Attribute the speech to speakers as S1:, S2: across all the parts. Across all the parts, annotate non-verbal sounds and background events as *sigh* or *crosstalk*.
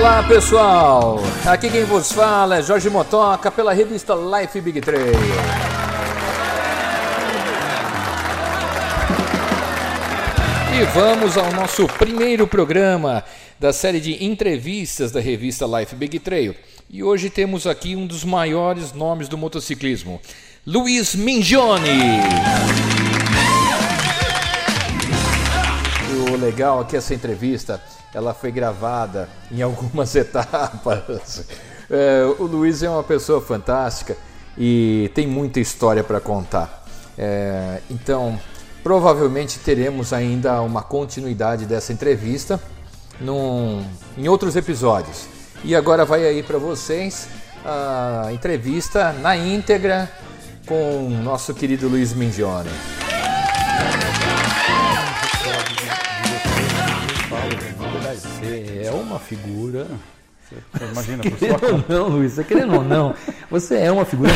S1: Olá pessoal, aqui quem vos fala é Jorge Motoca pela revista Life Big Trail. E vamos ao nosso primeiro programa da série de entrevistas da revista Life Big Trail. E hoje temos aqui um dos maiores nomes do motociclismo, Luiz Mingione. Legal aqui essa entrevista, ela foi gravada em algumas *laughs* etapas. É, o Luiz é uma pessoa fantástica e tem muita história para contar. É, então, provavelmente teremos ainda uma continuidade dessa entrevista num, em outros episódios. E agora vai aí para vocês a entrevista na íntegra com nosso querido Luiz Mingione.
S2: Uma figura.
S3: Você imagina, por
S2: Querendo ou não, Luiz, você querendo ou não, você é uma figura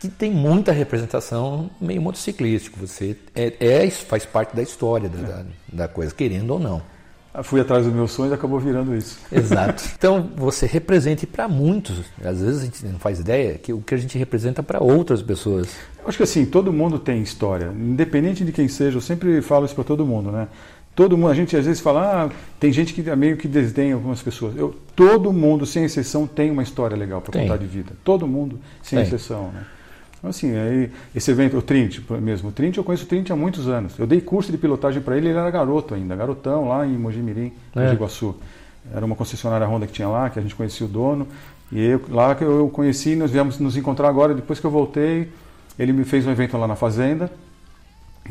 S2: que tem muita representação meio motociclístico. Você é, é- faz parte da história da, da, da coisa, querendo ou não.
S3: Fui atrás dos meus sonhos e acabou virando isso.
S2: Exato. Então você representa para muitos, às vezes a gente não faz ideia que o que a gente representa para outras pessoas.
S3: Eu acho que assim, todo mundo tem história, independente de quem seja, eu sempre falo isso para todo mundo, né? Todo mundo, a gente às vezes fala, ah, tem gente que meio que desdenha algumas pessoas. Eu, todo mundo, sem exceção, tem uma história legal para contar de vida. Todo mundo, sem
S2: Tem.
S3: exceção, né? Então, assim, aí, esse evento, o Trint mesmo, o Trint eu conheço o Trint há muitos anos. Eu dei curso de pilotagem para ele, ele era garoto ainda, garotão lá em Mojimirim,
S2: É.
S3: Mogi Guaçu. Era uma concessionária Honda que tinha lá, que a gente conhecia o dono. E eu, lá que eu conheci, nós viemos nos encontrar agora, depois que eu voltei, ele me fez um evento lá na fazenda.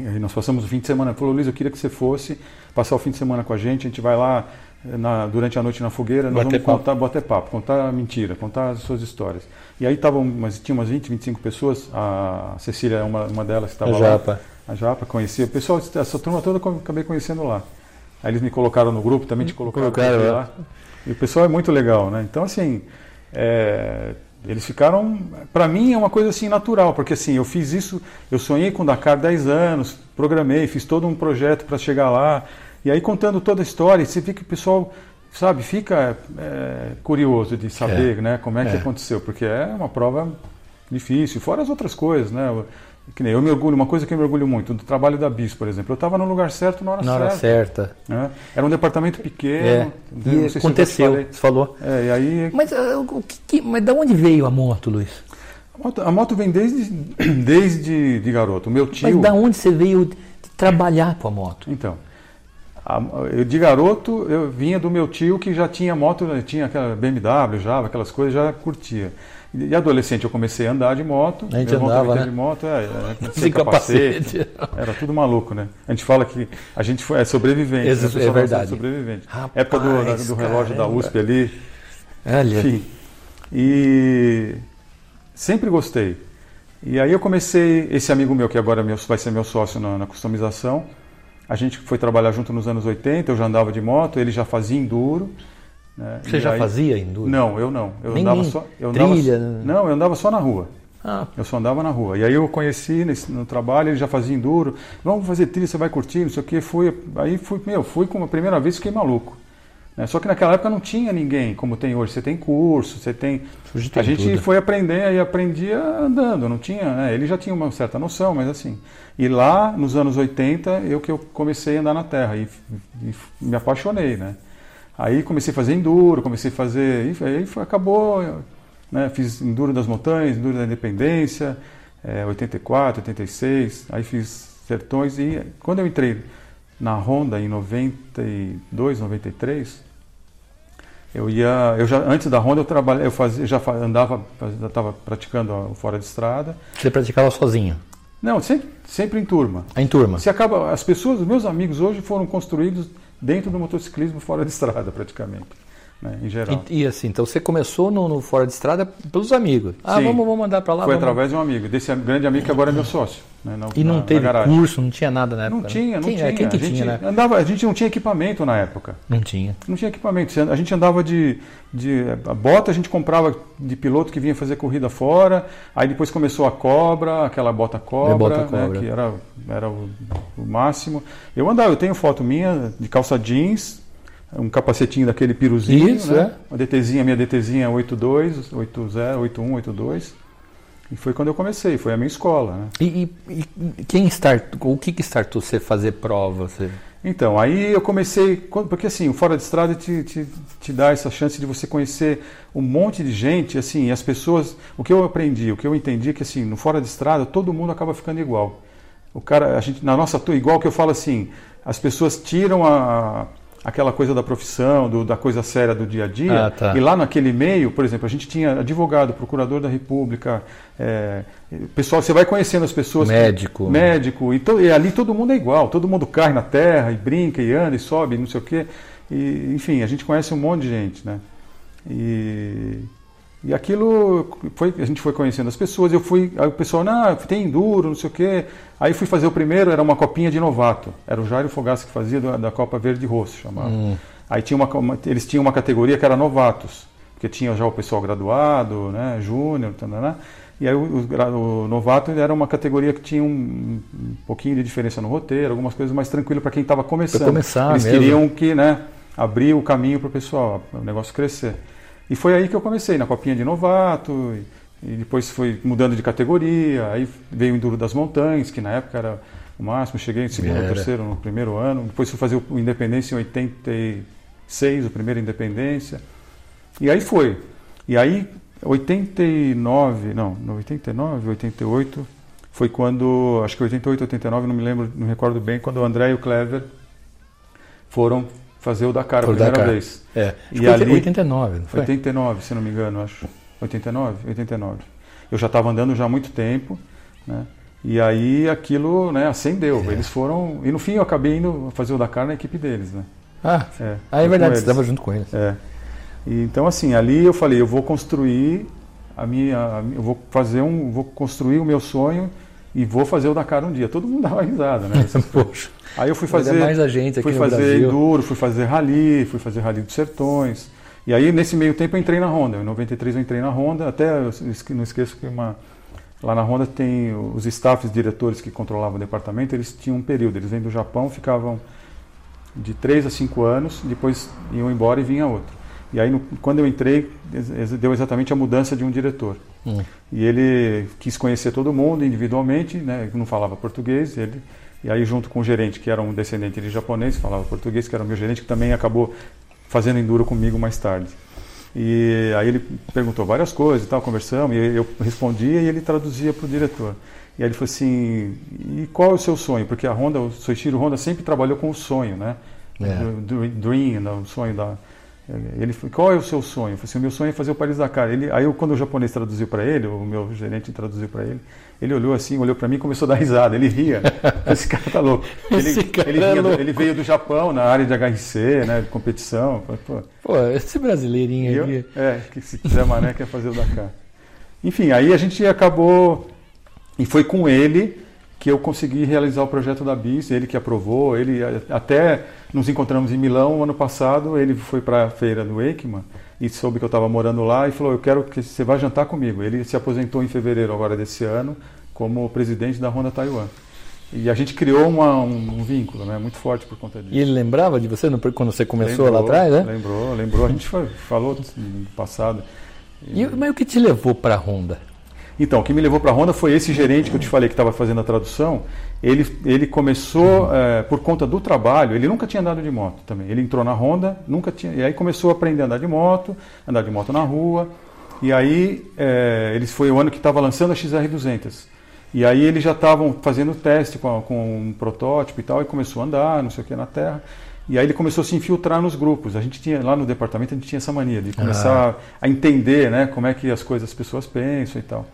S3: Aí nós passamos o fim de semana. Ele falou, Luiz, eu queria que você fosse passar o fim de semana com a gente. A gente vai lá eh, na- durante a noite na fogueira, nós
S2: Bater
S3: vamos
S2: papo.
S3: contar, bater papo, contar mentira, contar as suas histórias. E aí estavam, mas tinha umas 20, 25 pessoas. A Cecília é uma, uma delas que estava
S2: A
S3: lá.
S2: Japa.
S3: A Japa, conhecia. O pessoal, essa turma toda eu acabei conhecendo lá. Aí eles me colocaram no grupo, também te colocaram,
S2: Colocaram, é.
S3: lá. E o pessoal é muito legal, né? Então, assim, é, eles ficaram. Para mim é uma coisa assim natural, porque assim, eu fiz isso, eu sonhei com o Dakar 10 anos, programei, fiz todo um projeto para chegar lá. E aí, contando toda a história, você que o pessoal, sabe, fica é, curioso de saber né, como é que
S2: É.
S3: aconteceu, porque é uma prova difícil, fora as outras coisas, né? Que nem eu me orgulho, uma coisa que eu me orgulho muito, do trabalho da BIS, por exemplo. Eu estava no lugar certo na hora
S2: Na hora
S3: certa.
S2: certa.
S3: né? Era um departamento pequeno.
S2: É. E
S3: se já
S2: aconteceu,
S3: falei.
S2: você falou.
S3: É, e aí
S2: Mas, ah, o que, mas da onde veio a moto, Luiz?
S3: a moto, a moto vem desde, *clears throat* desde de garoto. Meu tio.
S2: Mas da onde você veio trabalhar com a moto?
S3: Então, a- eu, de garoto eu vinha do meu tio que já tinha moto, né, tinha aquela BMW, Java, aquelas coisas, já curtia. E adolescente eu comecei a andar de moto.
S2: A gente
S3: irmão
S2: andava, né?
S3: de moto, é, é, *laughs*
S2: Sem capacete.
S3: Era tudo maluco, né? A gente fala que a gente foi, é sobrevivente.
S2: Ex-
S3: né?
S2: É
S3: fala
S2: verdade.
S3: Sobrevivente.
S2: Rapaz,
S3: Época do, da- do relógio da
S2: caramba.
S3: USP ali.
S2: Olha,
S3: Enfim. E sempre gostei. E aí eu comecei, esse amigo meu, que agora é vai ser meu sócio na, na customização, a gente foi trabalhar junto nos anos 80, eu já andava de moto, ele já fazia enduro. Né?
S2: você
S3: E
S2: já
S3: aí-
S2: fazia enduro?
S3: Não, eu não. Eu
S2: Nem-
S3: andava só. Eu
S2: trilha,
S3: andava,
S2: né?
S3: Não, eu andava só na rua.
S2: Ah,
S3: Eu só andava na rua. E aí eu conheci nesse- no trabalho, ele já fazia enduro. Vamos fazer trilha, você vai curtir, não sei o quê. Fui, aí fui, meu, fui como a primeira vez fiquei maluco. né? Só que naquela época não tinha ninguém como tem hoje. Você tem curso, você tem a gente
S2: tudo.
S3: foi aprender e aprendia andando, não tinha. né? Ele já tinha uma certa noção, mas assim. E lá, nos anos 80, eu que eu comecei a andar na terra e, e me apaixonei, né? Aí comecei a fazer enduro, comecei a fazer. E aí foi- acabou. Né? Fiz enduro das montanhas, enduro da independência, é, 84, 86. Aí fiz sertões e quando eu entrei na Honda em 92, 93, eu ia, eu já antes da Honda eu trabalhei, eu fazia, já andava, já estava praticando fora de estrada.
S2: você praticava sozinho?
S3: Não, sempre, sempre em turma.
S2: Em turma?
S3: Se acaba, as pessoas, os meus amigos hoje foram construídos dentro do motociclismo fora de estrada, praticamente, né, em geral.
S2: E, e assim, então você começou no, no fora de estrada pelos amigos. Ah,
S3: Sim.
S2: vamos, vamos mandar para lá.
S3: Foi
S2: vamos.
S3: através de um amigo, desse grande amigo que agora é meu sócio. Né, na,
S2: E não
S3: na- na
S2: teve
S3: garagem.
S2: curso, não tinha nada na época.
S3: Não
S2: né?
S3: tinha, não
S2: quem,
S3: tinha.
S2: é, Quem que
S3: a, gente
S2: tinha, né?
S3: andava, a gente não tinha equipamento na época.
S2: Não tinha.
S3: Não tinha equipamento. A gente andava de, de. A bota a gente comprava de piloto que vinha fazer corrida fora. Aí depois começou a cobra, aquela bota cobra,
S2: É, bota
S3: né,
S2: cobra.
S3: que era, era o, o máximo. Eu andava, eu tenho foto minha de calça jeans, um capacetinho daquele piruzinho,
S2: Isso,
S3: né?
S2: é.
S3: Uma DTzinha, minha DTzinha 82, 80, 81, 82. E foi quando eu comecei, foi a minha escola, né?
S2: E, e- e quem startou, o que que startou você fazer prova? Você...
S3: Então, aí eu comecei, porque assim, o Fora de Estrada te, te, te dá essa chance de você conhecer um monte de gente, assim, e as pessoas, o que eu aprendi, o que eu entendi é que assim, no Fora de Estrada todo mundo acaba ficando igual. O cara, a gente, na nossa turma, igual que eu falo assim, as pessoas tiram a, aquela coisa da profissão, do- da coisa séria do dia a dia,
S2: Ah, tá.
S3: e lá naquele meio, por exemplo, a gente tinha advogado, procurador da República, é, pessoal, você vai conhecendo as pessoas. que-
S2: Médico.
S3: médico, e, to- e ali todo mundo é igual, todo mundo cai na terra e brinca e anda e sobe, e não sei o quê. E, enfim, a gente conhece um monte de gente, né? E, e aquilo foi, a gente foi conhecendo as pessoas, eu fui, aí o pessoal, não, tem enduro, não sei o quê. Aí fui fazer o primeiro, era uma copinha de novato. Era o Jairo Fogassi que fazia da, da Copa Verde Rosso, chamava.
S2: Hum.
S3: Aí tinha uma, uma- eles tinham uma categoria que era novatos, porque tinha já o pessoal graduado, né, júnior, tanana. e aí o, o novato era uma categoria que tinha um, um pouquinho de diferença no roteiro, algumas coisas mais tranquilas para quem estava começando.
S2: começar
S3: eles
S2: mesmo.
S3: queriam que, né, abrir o caminho para o pessoal, o negócio crescer. E foi aí que eu comecei, na copinha de novato, e, e depois foi mudando de categoria, aí veio o Enduro das Montanhas, que na época era o máximo, cheguei em segundo ou terceiro no primeiro ano, depois fui fazer o Independência em 86, o primeiro Independência, e aí foi. E aí, 89, não, no 89, 88, foi quando, acho que 88, 89, não me lembro, não me recordo bem, quando o André e o Clever foram fazer o Dakar a
S2: Pro
S3: primeira
S2: Dakar.
S3: vez.
S2: É,
S3: E ali-
S2: 89, não foi?
S3: 89, se não me engano, acho. 89? 89. Eu já estava andando já há muito tempo, né? E aí aquilo né, acendeu.
S2: É.
S3: Eles foram. E no fim eu acabei indo fazer o Dakar na equipe deles, né?
S2: Ah,
S3: É,
S2: ah, é verdade, você estava junto com eles.
S3: É. E, então assim, ali eu falei, eu vou construir a minha, a eu vou fazer um, vou construir o meu sonho e vou fazer o Dakar um dia. Todo mundo *laughs* dava risada, né? *laughs*
S2: Poxa,
S3: Aí eu fui
S2: Ainda
S3: fazer,
S2: mais a gente aqui
S3: fui fazer
S2: Brasil.
S3: enduro, fui fazer rally, fui fazer rally dos sertões. E aí nesse meio tempo eu entrei na Honda. Em 93 eu entrei na Honda. Até não esqueço que uma lá na Honda tem os staffs diretores que controlavam o departamento. Eles tinham um período. Eles vêm do Japão, ficavam de 3 a 5 anos, depois iam embora e vinha outro. E aí no- quando eu entrei deu exatamente a mudança de um diretor.
S2: Hum.
S3: E ele quis conhecer todo mundo individualmente, né? Não falava português. Ele, e aí, junto com o gerente, que era um descendente de japonês, falava português, que era o meu gerente, que também acabou fazendo enduro comigo mais tarde. E aí ele perguntou várias coisas e tal, conversamos, e eu respondia e ele traduzia para o diretor. E aí ele falou assim: e qual é o seu sonho? Porque a Honda, o Soichiro Honda sempre trabalhou com o sonho, né?
S2: É.
S3: Dream, né? o sonho da. Ele falou, qual é o seu sonho? Eu falei assim, o meu sonho é fazer o Paris Dakar. Ele, aí eu, quando o japonês traduziu para ele, o meu gerente traduziu para ele, ele olhou assim, olhou para mim e começou a dar risada. Ele ria. *laughs* Esse cara tá louco. Ele,
S2: Esse cara
S3: ele,
S2: é
S3: do-
S2: louco.
S3: ele veio do Japão na área de HRC, né, de competição. Pô,
S2: Pô, esse brasileirinho
S3: eu-
S2: aqui.
S3: é, que se quiser mané quer fazer o Dakar. Enfim, aí a gente acabou e foi com ele que eu consegui realizar o projeto da BIS, ele que aprovou, ele até nos encontramos em Milão ano passado, ele foi para a feira do Ekman e soube que eu estava morando lá e falou, eu quero que você vá jantar comigo. Ele se aposentou em fevereiro agora desse ano como presidente da Honda Taiwan. E a gente criou uma- um, um vínculo né, muito forte por conta disso.
S2: E ele lembrava de você quando você começou
S3: Lembrou,
S2: lá atrás, né?
S3: Lembrou, lembrou. A gente foi- falou no passado.
S2: E, mas o que te levou para a Honda?
S3: Então, o que me levou para a Honda foi esse gerente que eu te falei que estava fazendo a tradução. Ele, ele começou, eh, por conta do trabalho, ele nunca tinha andado de moto também. Ele entrou na Honda, nunca tinha. E aí começou a aprender a andar de moto, andar de moto na rua. E aí, ele foi o ano que estava lançando a XR200. E aí eles já estavam fazendo teste com, a- com um protótipo e tal, e começou a andar, não sei o que, na terra. E aí ele começou a se infiltrar nos grupos. A gente tinha, lá no departamento, a gente tinha essa mania de começar a entender né, como é que as coisas, as pessoas pensam e tal.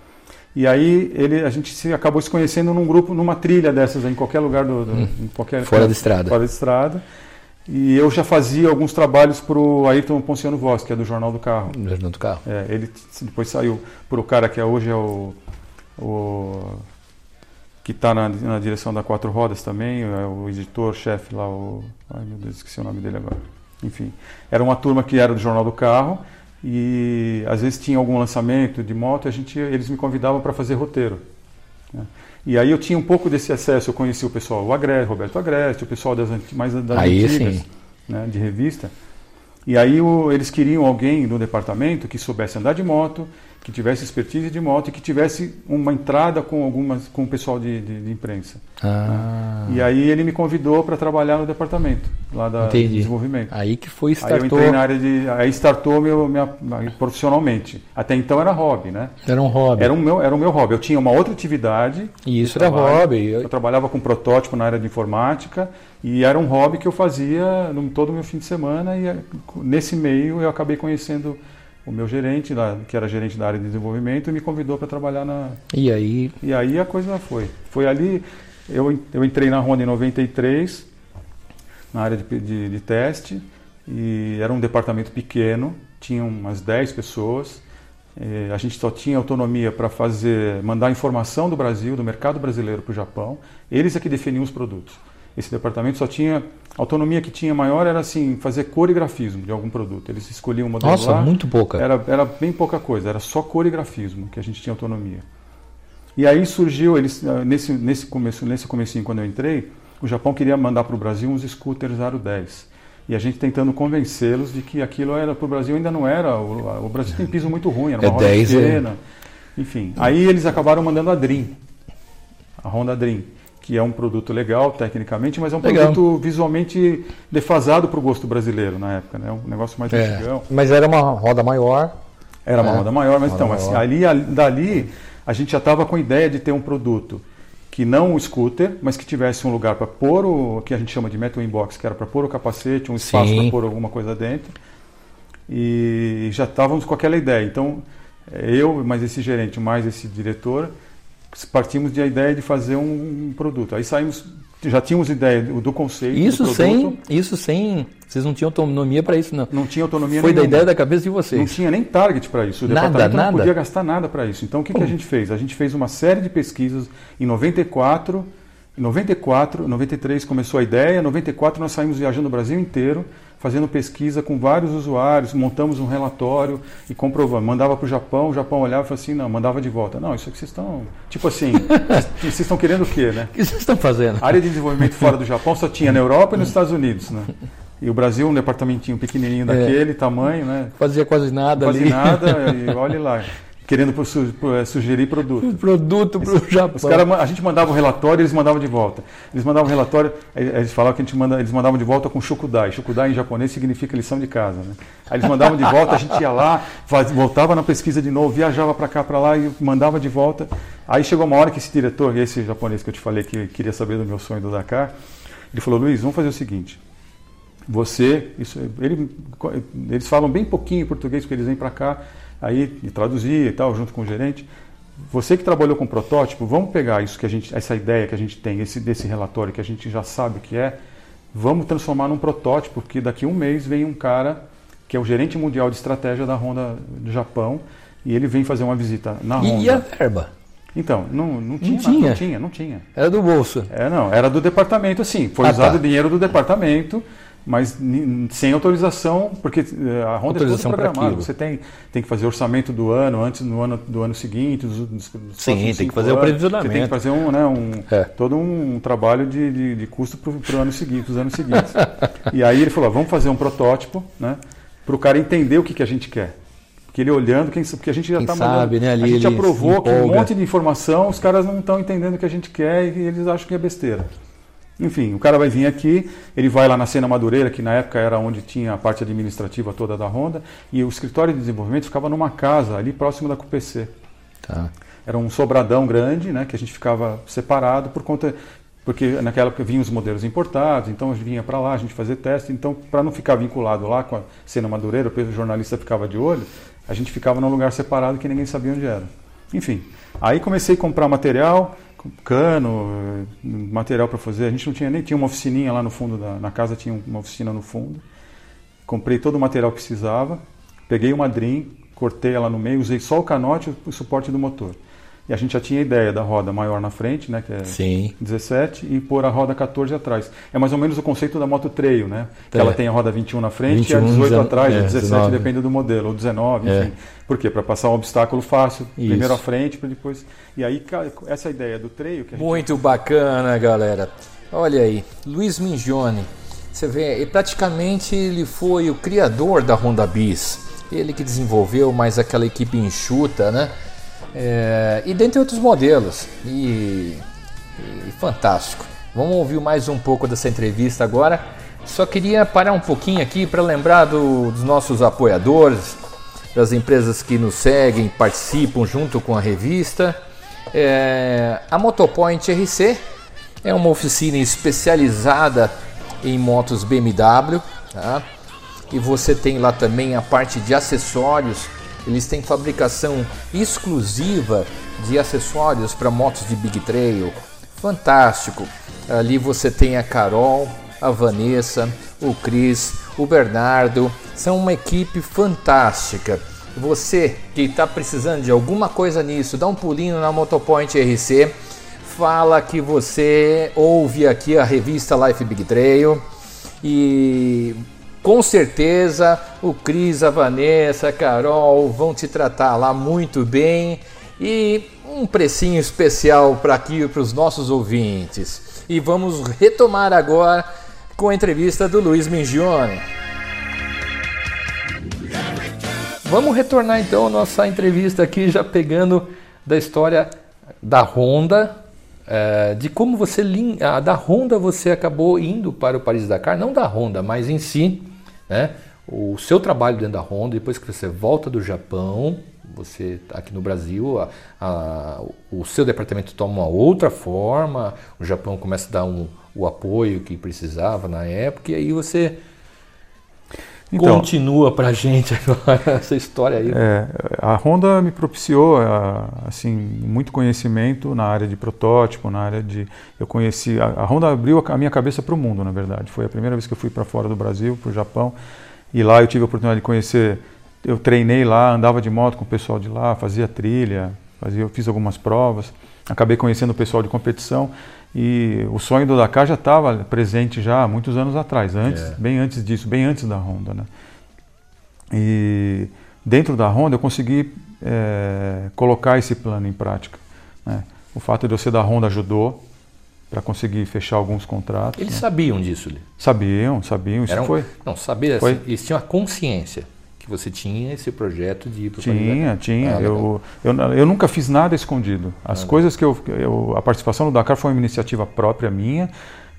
S3: E aí ele, a gente se, acabou se conhecendo num grupo, numa trilha dessas, em qualquer lugar do, do- em qualquer
S2: Fora de estrada.
S3: Fora de estrada. E eu já fazia alguns trabalhos para o Ayrton Ponciano Voss, que é do Jornal do Carro.
S2: No Jardim do Carro.
S3: É, ele depois saiu para o cara que é hoje é o, o que está na, na direção da Quatro Rodas também, é o editor-chefe lá, o. Ai meu Deus, esqueci o nome dele agora. Enfim, era uma turma que era do Jornal do Carro e às vezes tinha algum lançamento de moto a gente, eles me convidavam para fazer roteiro. né? E aí eu tinha um pouco desse acesso, eu conheci o pessoal, o Agreste, Roberto Agreste, o pessoal das mais das
S2: Aí
S3: antigas, né, de revista. E aí o, eles queriam alguém no departamento que soubesse andar de moto, que tivesse expertise de moto e que tivesse uma entrada com algumas com o pessoal de, de, de imprensa.
S2: Ah,
S3: E aí ele me convidou para trabalhar no departamento lá da de desenvolvimento.
S2: Aí que foi,
S3: Aí eu
S2: startou.
S3: entrei na área de. Aí startou meu, minha, profissionalmente. Até então era hobby, né?
S2: Era um hobby.
S3: Era o meu, era o meu hobby. Eu tinha uma outra atividade.
S2: E isso era
S3: trabalho.
S2: hobby.
S3: Eu
S2: Eu-
S3: trabalhava com protótipo na área de informática e era um hobby que eu fazia no, todo o meu fim de semana. E eh, nesse meio eu acabei conhecendo o meu gerente, lá, que era gerente da área de desenvolvimento, me convidou para trabalhar na.
S2: E aí,
S3: E aí a coisa foi. Foi ali. Eu, eu entrei na Honda em 93, na área de, de, de teste, e era um departamento pequeno, tinha umas 10 pessoas. Eh, a gente só tinha autonomia para fazer, mandar informação do Brasil, do mercado brasileiro para o Japão. Eles é que definiam os produtos. Esse departamento só tinha a autonomia que tinha maior era assim fazer coreografismo de algum produto. Eles escolhiam um modelo
S2: nossa, muito pouca.
S3: Era, era bem pouca coisa, era só coreografismo que a gente tinha autonomia. E aí surgiu, eles, ah, nesse, nesse, começo, nesse comecinho, quando eu entrei, o Japão queria mandar para o Brasil uns scooters Aro 10. E a gente tentando convencê-los de que aquilo era para o Brasil ainda não era. O, o Brasil tem piso muito ruim, era uma
S2: É
S3: roda
S2: 10, é.
S3: pequena. Enfim, aí eles acabaram mandando a Dream, a Honda Dream, que é um produto legal tecnicamente, mas é um
S2: Legal.
S3: produto visualmente defasado para o gosto brasileiro na época, né? Um negócio mais
S2: É.
S3: antigão.
S2: Mas era uma roda maior.
S3: Era uma
S2: É.
S3: roda maior, mas
S2: Roda
S3: então, assim,
S2: maior.
S3: ali, ali- dali a gente já estava com a ideia de ter um produto que não o scooter, mas que tivesse um lugar para pôr o que a gente chama de metal inbox, que era para pôr o capacete, um espaço para pôr alguma coisa dentro. E já estávamos com aquela ideia. Então, eu, mais esse gerente, mais esse diretor, partimos de a ideia de fazer um, um produto. Aí saímos, já tínhamos ideia do conceito
S2: Isso
S3: do
S2: sem, isso sem. Vocês não tinham autonomia para isso, não.
S3: não tinha autonomia
S2: Foi da
S3: nenhuma.
S2: ideia da cabeça de
S3: Não
S2: vocês.
S3: tinha nem target para isso. O
S2: Nada,
S3: departamento
S2: nada?
S3: não podia gastar nada para isso. Então o que, que a gente fez? A gente fez uma série de pesquisas em 94. Em 94, 93 começou a ideia, em 94 nós saímos viajando o Brasil inteiro, fazendo pesquisa com vários usuários, montamos um relatório e comprovamos. Mandava para o Japão, o Japão olhava e falava assim, não, mandava de volta. Não, isso aqui vocês estão... Tipo assim, *laughs* vocês- estão querendo o quê, né?
S2: O que vocês estão fazendo?
S3: A área de desenvolvimento *laughs* fora do Japão só tinha na Europa e nos Estados Unidos, né? E o Brasil, um departamentinho pequenininho daquele tamanho, né?
S2: Fazia quase nada
S3: Quase
S2: ali.
S3: nada, *laughs* e olhe lá. Querendo eh, sugerir produto.
S2: Produto para o Japão.
S3: Os cara, a gente mandava o relatório eles mandavam de volta. Eles mandavam o relatório, eles falavam que a gente manda, eles mandavam de volta com shukudai. Shukudai em japonês significa lição de casa. Né? Aí eles mandavam de volta, a gente ia lá, faz- voltava na pesquisa de novo, viajava para cá, para lá e mandava de volta. Aí chegou uma hora que esse diretor, esse japonês que eu te falei que queria saber do meu sonho do Dakar, ele falou: Luiz, vamos fazer o seguinte. Você, isso, ele, eles falam bem pouquinho português porque eles vêm para cá, aí traduzia e tal, junto com o gerente. Você que trabalhou com protótipo, vamos pegar isso que a gente, essa ideia que a gente tem, esse desse relatório que a gente já sabe o que é, vamos transformar num protótipo, porque daqui a um mês vem um cara que é o gerente mundial de estratégia da Honda do Japão e ele vem fazer uma visita na Honda.
S2: E, a verba?
S3: Então, não, não, tinha,
S2: tinha?
S3: não tinha, não tinha.
S2: Era do bolso.
S3: É, não, era do departamento, assim. Foi
S2: Ah,
S3: usado
S2: tá.
S3: o dinheiro do departamento, mas sem autorização, porque eh, a Honda
S2: Autorização
S3: é tudo programado. Você tem, tem que fazer orçamento do ano, antes no ano do ano seguinte, dos, dos,
S2: Sim, tem que fazer o
S3: anos.
S2: previsionamento.
S3: Você tem que fazer um, né, um,
S2: É.
S3: todo um trabalho de, de, de custo para o ano seguinte, os anos seguintes. *laughs* e aí ele falou, vamos fazer um protótipo, né, para o cara entender o que, que a gente quer. Porque ele olhando, quem, porque a gente já está
S2: sabe, né, ali
S3: a gente aprovou que um monte de informação, os caras não estão entendendo o que a gente quer e eles acham que é besteira. Enfim, o cara vai vir aqui, ele vai lá na Cena Madureira, que na época era onde tinha a parte administrativa toda da Honda, e o escritório de desenvolvimento ficava numa casa ali próximo da QPC.
S2: Tá.
S3: Era um sobradão grande, né, que a gente ficava separado por conta porque naquela época vinham os modelos importados, então a gente vinha para lá, a gente fazia teste, então para não ficar vinculado lá com a Cena Madureira, o jornalista ficava de olho, a gente ficava num lugar separado que ninguém sabia onde era. Enfim, aí comecei a comprar material, cano, material para fazer. A gente não tinha nem tinha uma oficininha lá no fundo da na casa tinha uma oficina no fundo. Comprei todo o material que precisava, peguei uma Dream, cortei ela no meio, usei só o canote e o suporte do motor. E a gente já tinha ideia da roda maior na frente, né, que é
S2: Sim.
S3: 17, e pôr a roda 14 atrás. É mais ou menos o conceito da moto trail, né? Que
S2: É.
S3: ela tem a roda 21 na frente e a
S2: 21,
S3: 18
S2: dezen-
S3: atrás,
S2: é,
S3: a 17
S2: 19.
S3: depende do modelo, ou 19,
S2: É.
S3: enfim. Por quê? Para passar um obstáculo fácil,
S2: Isso.
S3: primeiro à frente, para depois. E aí essa ideia do trail que a gente
S1: Muito bacana, galera. Olha aí, Luiz Mingione. Você vê, e praticamente ele foi o criador da Honda Bis. Ele que desenvolveu mais aquela equipe enxuta, né? É, e dentre outros modelos. E, e fantástico. Vamos ouvir mais um pouco dessa entrevista agora. Só queria parar um pouquinho aqui para lembrar do, dos nossos apoiadores, das empresas que nos seguem, participam junto com a revista. É, a Motopoint RC é uma oficina especializada em motos BMW. Tá? E você tem lá também a parte de acessórios. Eles têm fabricação exclusiva de acessórios para motos de Big Trail. Fantástico! Ali você tem a Carol, a Vanessa, o Cris, o Bernardo. São uma equipe fantástica. Você que está precisando de alguma coisa nisso, dá um pulinho na Motopoint RC. Fala que você ouve aqui a revista Life Big Trail e com certeza o Cris, a Vanessa, a Carol vão te tratar lá muito bem e um precinho especial para aqui para os nossos ouvintes. E vamos retomar agora com a entrevista do Luiz Mingione. Vamos retornar então nossa entrevista aqui, já pegando da história da Honda, é, de como você da Honda você acabou indo para o Paris Dakar, não da Honda, mas em si, né? O seu trabalho dentro da Honda, depois que você volta do Japão, você tá aqui no Brasil, a, a, o seu departamento toma uma outra forma, o Japão começa a dar um, o apoio que precisava na época, e aí você então, Continua para a gente *laughs* essa história aí.
S3: É, a Honda me propiciou assim muito conhecimento na área de protótipo, na área de eu conheci a, a Honda abriu a minha cabeça para o mundo, na verdade. Foi a primeira vez que eu fui para fora do Brasil, para o Japão, e lá eu tive a oportunidade de conhecer. Eu treinei lá, andava de moto com o pessoal de lá, fazia trilha, fazia, eu fiz algumas provas, acabei conhecendo o pessoal de competição e o sonho do Dakar já estava presente já há muitos anos atrás, antes, é. bem antes disso, bem antes da Honda, né? E dentro da Honda eu consegui é, colocar esse plano em prática. Né? O fato de eu ser da Honda ajudou para conseguir fechar alguns contratos.
S2: Eles
S3: né?
S2: sabiam disso?
S3: Sabiam, sabiam. Isso foi.
S2: Não, sabia. Foi. Assim, eles tinham a consciência que você tinha esse projeto de ir
S3: para Tinha, tinha. Ah, eu, eu, eu, nunca fiz nada escondido. As ah, coisas que eu, eu. A participação no Dakar foi uma iniciativa própria minha.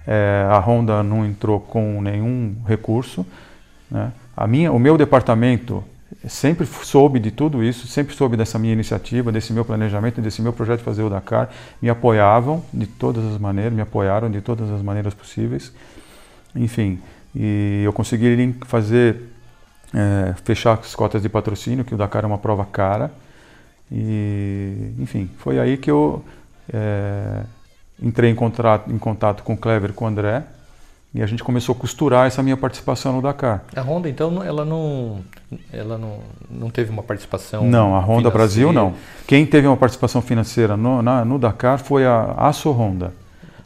S3: É, a Honda não entrou com nenhum recurso. Né? A minha, o meu departamento sempre soube de tudo isso, sempre soube dessa minha iniciativa, desse meu planejamento, desse meu projeto de fazer o Dakar. Me apoiavam de todas as maneiras, me apoiaram de todas as maneiras possíveis. Enfim, e eu consegui fazer é, fechar as cotas de patrocínio, que o Dakar é uma prova cara. E, enfim, foi aí que eu é, entrei em, contrato, em contato com o Clever, com o André, e a gente começou a costurar essa minha participação no Dakar.
S2: A Honda, então, ela não, ela não, não teve uma participação
S3: Não, a Honda financeira. Brasil não. Quem teve uma participação financeira no, na, no Dakar foi a Aço Honda.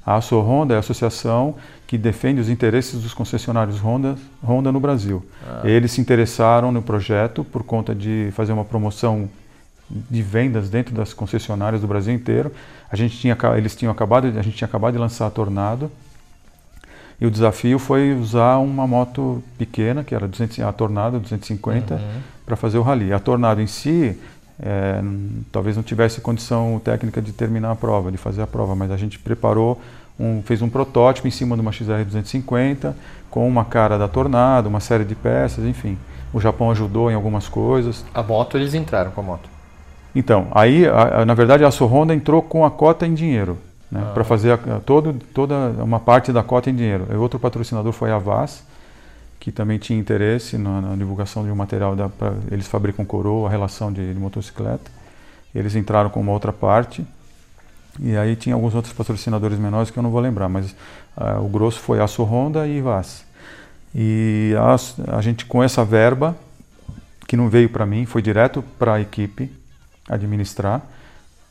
S3: A Aço Honda é a associação que defende os interesses dos concessionários Honda, Honda no Brasil. Ah. Eles se interessaram no projeto por conta de fazer uma promoção de vendas dentro das concessionárias do Brasil inteiro. A gente tinha, eles tinham acabado, a gente tinha acabado de lançar a Tornado e o desafio foi usar uma moto pequena, que era 200, a Tornado 250, uhum. para fazer o rally. A Tornado em si é, talvez não tivesse condição técnica de terminar a prova, de fazer a prova, mas a gente preparou um, fez um protótipo em cima de uma XR250 com uma cara da Tornado, uma série de peças, enfim. O Japão ajudou em algumas coisas.
S2: A moto eles entraram com a moto.
S3: Então, aí, a, a, na verdade, a Aço Honda entrou com a cota em dinheiro, né, ah. para fazer a, todo, toda uma parte da cota em dinheiro. E outro patrocinador foi a Vaz, que também tinha interesse na, na divulgação de um material, da, pra, eles fabricam coroa, a relação de, de motocicleta. Eles entraram com uma outra parte. E aí tinha alguns outros patrocinadores menores que eu não vou lembrar, mas uh, o grosso foi Aço Honda e Vaz. E a, a gente com essa verba, que não veio para mim, foi direto para a equipe administrar.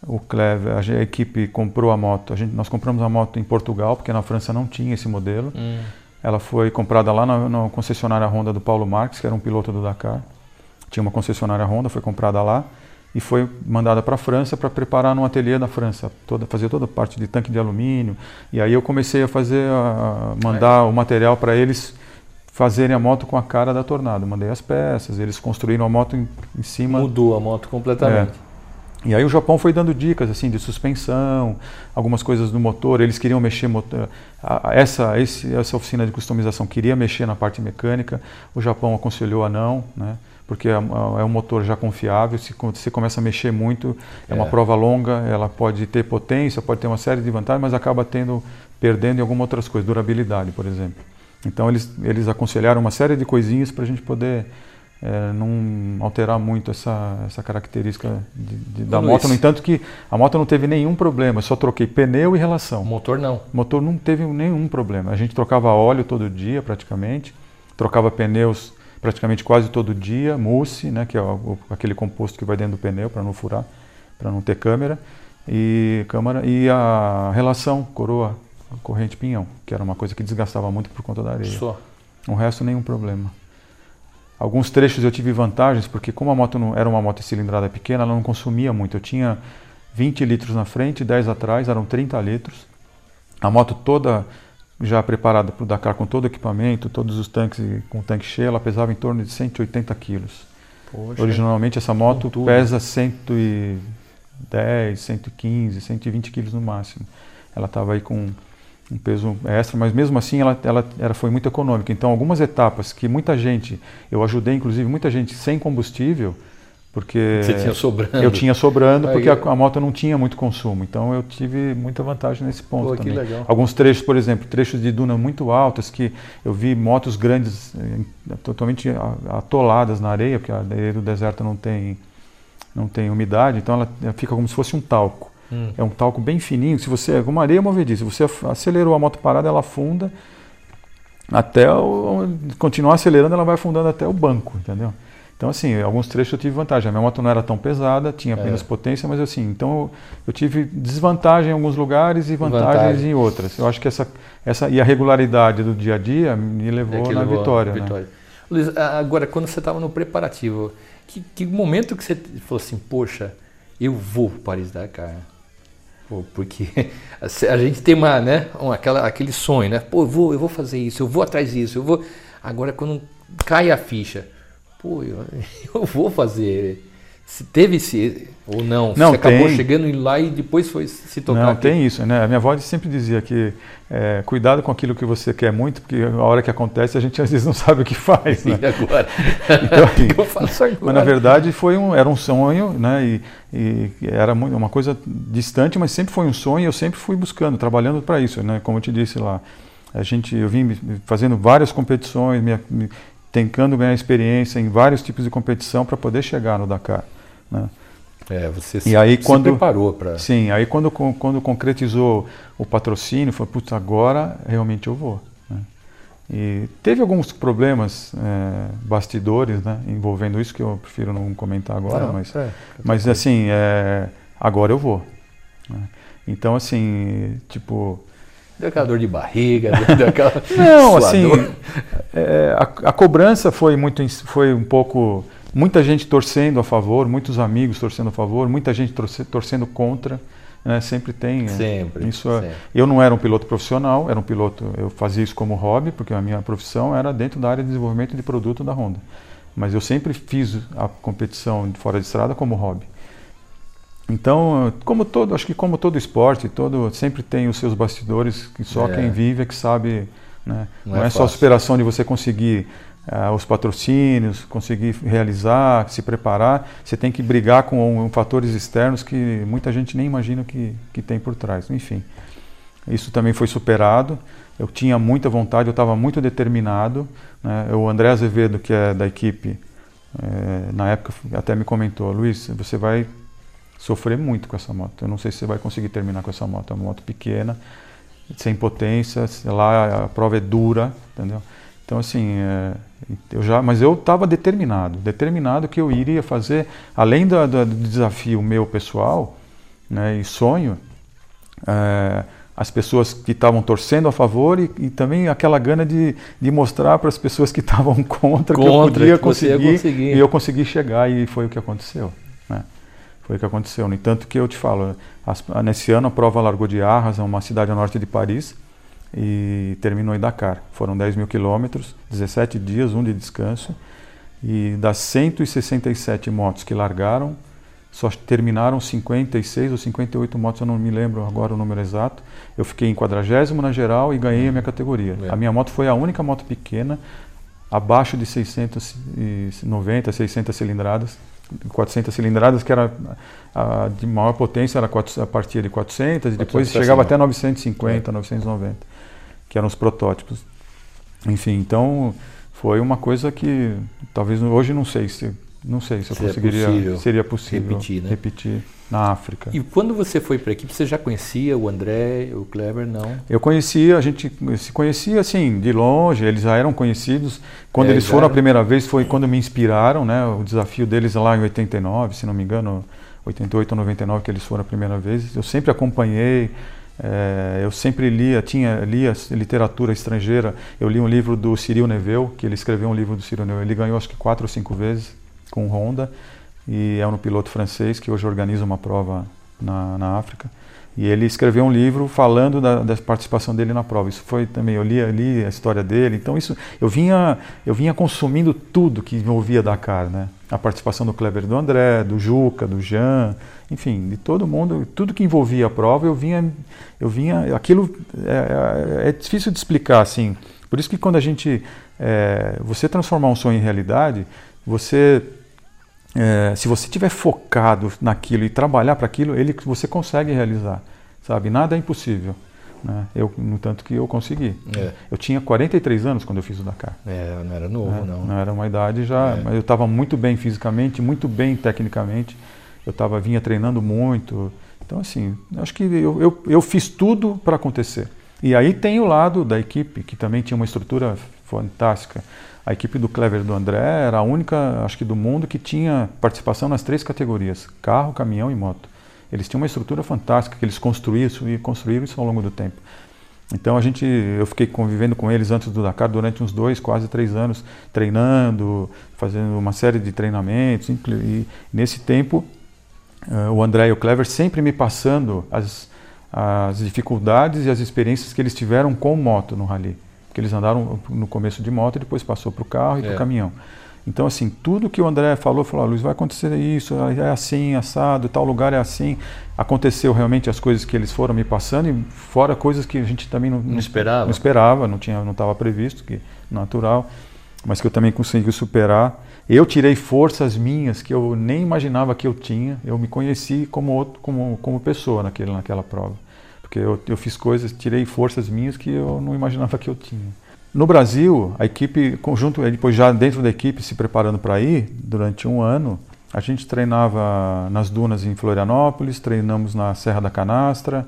S3: O Clever, a, equipe comprou a moto. A gente, nós compramos a moto em Portugal, porque na França não tinha esse modelo. Hum. Ela foi comprada lá na, na, concessionária Honda do Paulo Marques, que era um piloto do Dakar. Tinha uma concessionária Honda, foi comprada lá. E foi mandada para a França para preparar no ateliê da França, toda, fazer toda a parte de tanque de alumínio. E aí eu comecei a fazer, a mandar é. o material para eles fazerem a moto com a cara da Tornado. Mandei as peças, eles construíram a moto em, em cima.
S2: Mudou a moto completamente.
S3: É. E aí o Japão foi dando dicas assim de suspensão, algumas coisas do motor. Eles queriam mexer motor, essa esse, essa oficina de customização queria mexer na parte mecânica. O Japão aconselhou a não, né? Porque é, é um motor já confiável. Se você começa a mexer muito, é, é uma prova longa. Ela pode ter potência, pode ter uma série de vantagens, mas acaba tendo perdendo em algumas outras coisas, durabilidade, por exemplo. Então eles eles aconselharam uma série de coisinhas para a gente poder é, não alterar muito essa, essa característica de, de, da moto. No entanto, que a moto não teve nenhum problema, só troquei pneu e relação.
S2: Motor não.
S3: Motor não teve nenhum problema. A gente trocava óleo todo dia, praticamente, trocava pneus praticamente quase todo dia, mousse, né, que é o, aquele composto que vai dentro do pneu para não furar, para não ter câmera, e câmara e a relação coroa corrente pinhão, que era uma coisa que desgastava muito por conta da areia.
S2: Só.
S3: O resto nenhum problema. Alguns trechos eu tive vantagens, porque como a moto não, era uma moto cilindrada pequena, ela não consumia muito. Eu tinha 20 litros na frente, 10 atrás, eram 30 litros. A moto toda já preparada para o Dakar com todo o equipamento, todos os tanques com o tanque cheio, ela pesava em torno de 180 quilos. Poxa, Originalmente essa moto pesa 110, 115, 120 quilos no máximo. Ela estava aí com um peso extra, mas mesmo assim ela, ela, ela foi muito econômica. Então, algumas etapas que muita gente, eu ajudei inclusive muita gente sem combustível, porque
S2: Você tinha sobrando.
S3: eu tinha sobrando porque a, a, moto não tinha muito consumo. Então eu tive muita vantagem nesse ponto Pô, também. Alguns trechos, por exemplo, trechos de duna muito altas que eu vi motos grandes eh, totalmente atoladas na areia, porque a areia do deserto não tem não tem umidade, então ela fica como se fosse um talco. Hum. É um talco bem fininho. Se você, é como areia movediça, se você acelerou a moto parada, ela afunda até o, continuar acelerando, ela vai afundando até o banco, entendeu? Então, assim, alguns trechos eu tive vantagem. A minha moto não era tão pesada, tinha é. menos é. potência, mas assim, então eu, eu, tive desvantagem em alguns lugares e vantagens vantagem. em outras. Eu acho que essa, essa e a regularidade do dia a dia me levou é na levou vitória. vitória. Né?
S2: Luiz, agora, quando você estava no preparativo, que, que momento que você falou assim, poxa, eu vou para Paris-Dakar? porque *laughs* a gente tem uma, né, um, aquela, aquele sonho, né? Pô, eu vou, eu vou fazer isso, eu vou atrás disso, eu vou. Agora, quando cai a ficha, pô, eu, *laughs* eu vou fazer. Se teve esse ou não,
S3: não
S2: você acabou chegando lá e depois foi se tocar.
S3: Não, aqui. tem isso, né? A minha avó sempre dizia que é, cuidado com aquilo que você quer muito, porque a hora que acontece a gente às vezes não sabe o que faz. *laughs* Né?
S2: E agora? *laughs*
S3: Então, que eu faço agora? Mas na verdade foi um, era um sonho, né? E, e era uma coisa distante, mas sempre foi um sonho. e Eu sempre fui buscando, trabalhando para isso, né? Como eu te disse lá, a gente, eu vim fazendo várias competições, me, me, tentando ganhar experiência em vários tipos de competição para poder chegar no Dakar. Né?
S2: É, você e se, aí, quando, se preparou para.
S3: Sim, aí quando, quando concretizou o patrocínio, foi, putz, agora realmente eu vou. Né? E teve alguns problemas é, bastidores né, envolvendo isso, que eu prefiro não comentar agora, não, mas, é, mas assim, é, agora eu vou. Né? Então, assim, tipo.
S2: Deu aquela dor de barriga, *laughs* deu aquela.
S3: não, assim, é, a, a, cobrança foi, muito, foi um pouco muita gente torcendo a favor, muitos amigos torcendo a favor, muita gente torcendo contra. Né? Sempre tem.
S2: É, sempre,
S3: isso é, sempre. Eu não era um piloto profissional, era um piloto. Eu fazia isso como hobby, porque a minha profissão era dentro da área de desenvolvimento de produto da Honda. Mas eu sempre fiz a competição fora de estrada como hobby. Então, como todo, acho que como todo esporte, todo sempre tem os seus bastidores que só é. quem vive é que sabe. Né? Não, não, é, é só a superação de você conseguir uh, os patrocínios, conseguir realizar, se preparar, você tem que brigar com um, fatores externos que muita gente nem imagina que, que tem por trás. Enfim, isso também foi superado. Eu tinha muita vontade, eu estava muito determinado. Né? O André Azevedo, que é da equipe, é, na época até me comentou, Luiz, você vai sofrer muito com essa moto. Eu não sei se você vai conseguir terminar com essa moto. É uma moto pequena, sem potência, lá a prova é dura, entendeu? Então, assim, é, eu já, mas eu estava determinado, determinado que eu iria fazer, além do, do, desafio meu pessoal né, e sonho, é, as pessoas que estavam torcendo a favor e, e, também aquela gana de, de mostrar para as pessoas que *laughs* estavam contra, contra, que eu podia que conseguir, e eu consegui chegar e foi o que aconteceu. Né? Foi o que aconteceu. No entanto que eu te falo, as, nesse ano a prova largou de Arras, uma cidade ao norte de Paris, e terminou em Dakar. Foram 10 mil quilômetros, 17 dias, um de descanso. E das 167 motos que largaram, só terminaram 56 ou 58 motos, eu não me lembro agora o número exato. Eu fiquei em quadragésimo na geral e ganhei a minha categoria. É. A minha moto foi a única moto pequena, abaixo de 690, 600 cilindradas. 400 cilindradas, que era a de maior potência, era a partir de 400, e depois chegava até 950, é. 990, que eram os protótipos. Enfim, então foi uma coisa que talvez hoje não sei se não sei se eu seria conseguiria possível seria possível repetir, né? repetir na África.
S2: E quando você foi para a equipe, você já conhecia o André, o Kleber, não?
S3: Eu conhecia, a gente se conhecia assim, de longe, eles já eram conhecidos. Quando é, eles foram eram... a primeira vez foi quando me inspiraram, né? O desafio deles lá em 89, se não me engano, 88 ou 99 que eles foram a primeira vez. Eu sempre acompanhei, é, eu sempre lia, tinha lia literatura estrangeira. Eu li um livro do Cyril Neveu, que ele escreveu um livro do Cyril Neveu. Ele ganhou acho que quatro ou cinco vezes com Honda e é um piloto francês que hoje organiza uma prova na, na África. E ele escreveu um livro falando da, da, participação dele na prova. Isso foi também, eu li, li a história dele. Então isso, eu vinha, eu vinha consumindo tudo que envolvia Dakar, né? A participação do Kleber, do André, do Juca, do Jean, enfim, de todo mundo, tudo que envolvia a prova, eu vinha, eu vinha, aquilo é, é, é difícil de explicar assim. Por isso que quando a gente, é, você transformar um sonho em realidade, você é, se você estiver focado naquilo e trabalhar para aquilo, ele você consegue realizar, sabe? Nada é impossível. Né? Eu, no tanto que eu consegui. É. Eu tinha 43 anos quando eu fiz o Dakar.
S2: É, não era novo, é, não.
S3: Não era uma idade já, é. mas eu estava muito bem fisicamente, muito bem tecnicamente. Eu tava, vinha treinando muito. Então, assim, acho que eu, eu, eu fiz tudo para acontecer. E aí tem o lado da equipe, que também tinha uma estrutura fantástica. A equipe do Clever do André era a única, acho que do mundo, que tinha participação nas três categorias: carro, caminhão e moto. Eles tinham uma estrutura fantástica que eles construíram e construíram isso ao longo do tempo. Então a gente, eu fiquei convivendo com eles antes do Dakar durante uns dois, quase três anos, treinando, fazendo uma série de treinamentos. E nesse tempo, uh, o André e o Clever sempre me passando as, as dificuldades e as experiências que eles tiveram com moto no rally. Porque eles andaram no começo de moto e depois passou para o carro e é. para o caminhão. Então, assim, tudo que o André falou, falou, ah, Luiz, vai acontecer isso, é assim, assado, tal lugar é assim. Aconteceu realmente as coisas que eles foram me passando, e fora coisas que a gente também não,
S2: não esperava,
S3: não esperava, não tinha, não estava previsto, que natural, mas que eu também consegui superar. Eu tirei forças minhas que eu nem imaginava que eu tinha. Eu me conheci como outro, como, como pessoa naquele, naquela prova porque eu, eu fiz coisas, tirei forças minhas que eu não imaginava que eu tinha. No Brasil, a equipe, conjunto, depois já dentro da equipe se preparando para ir, durante um ano, a gente treinava nas dunas em Florianópolis, treinamos na Serra da Canastra,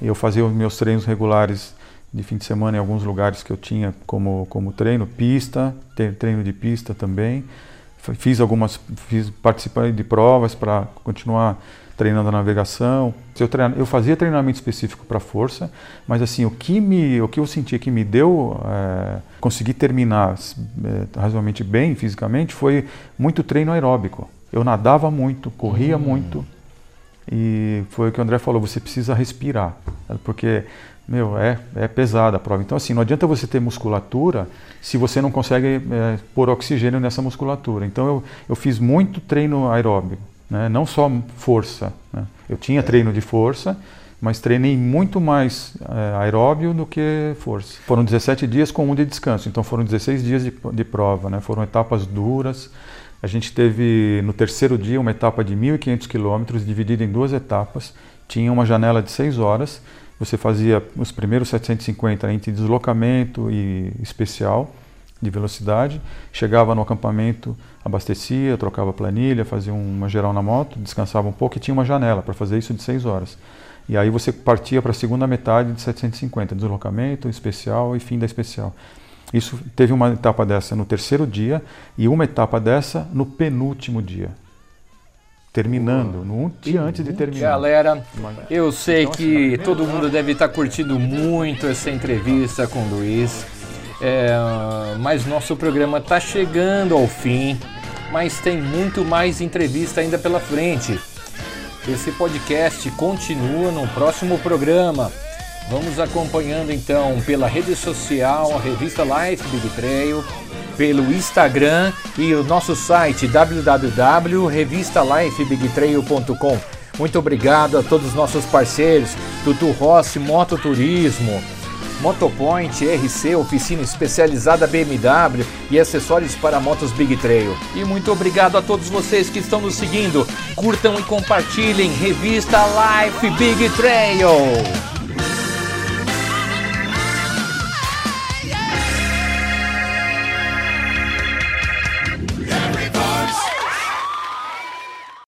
S3: eu fazia os meus treinos regulares de fim de semana em alguns lugares que eu tinha como, como treino, pista, treino de pista também. Fiz algumas, fiz, participei de provas para continuar treinando a navegação. Eu, treino, eu fazia treinamento específico para força, mas assim o que me, o que eu sentia que me deu é, conseguir terminar é, razoavelmente bem fisicamente foi muito treino aeróbico. Eu nadava muito, corria hum. muito e foi o que o André falou. Você precisa respirar, porque meu é é pesada a prova. Então assim não adianta você ter musculatura se você não consegue é, pôr oxigênio nessa musculatura. Então eu, eu fiz muito treino aeróbico né? não só força. Né? Eu tinha é. treino de força, mas treinei muito mais é, aeróbio do que força. Foram 17 dias com um de descanso, então foram 16 dias de, de prova, né? foram etapas duras. A gente teve no terceiro dia uma etapa de 1.500 quilômetros, dividida em duas etapas. Tinha uma janela de 6 horas. Você fazia os primeiros 750 entre deslocamento e especial de velocidade. Chegava no acampamento, abastecia, trocava planilha, fazia uma geral na moto, descansava um pouco e tinha uma janela para fazer isso de 6 horas. E aí você partia para a segunda metade de 750, deslocamento, especial e fim da especial. Isso teve uma etapa dessa no terceiro dia e uma etapa dessa no penúltimo dia. Terminando, no dia antes de terminar.
S2: Galera, eu sei então, que assim, todo mundo deve estar curtindo muito essa entrevista com o Luiz. É, mas nosso programa está chegando ao fim, mas tem muito mais entrevista ainda pela frente.
S1: Esse podcast continua no próximo programa. Vamos acompanhando então pela rede social, a revista Life Big Trail, pelo Instagram e o nosso site www.revistalifebigtrail.com. Muito obrigado a todos os nossos parceiros, Tutu Rossi Mototurismo, Motopoint, RC, oficina especializada BMW e acessórios para motos Big Trail. E muito obrigado a todos vocês que estão nos seguindo. Curtam e compartilhem Revista Life Big Trail.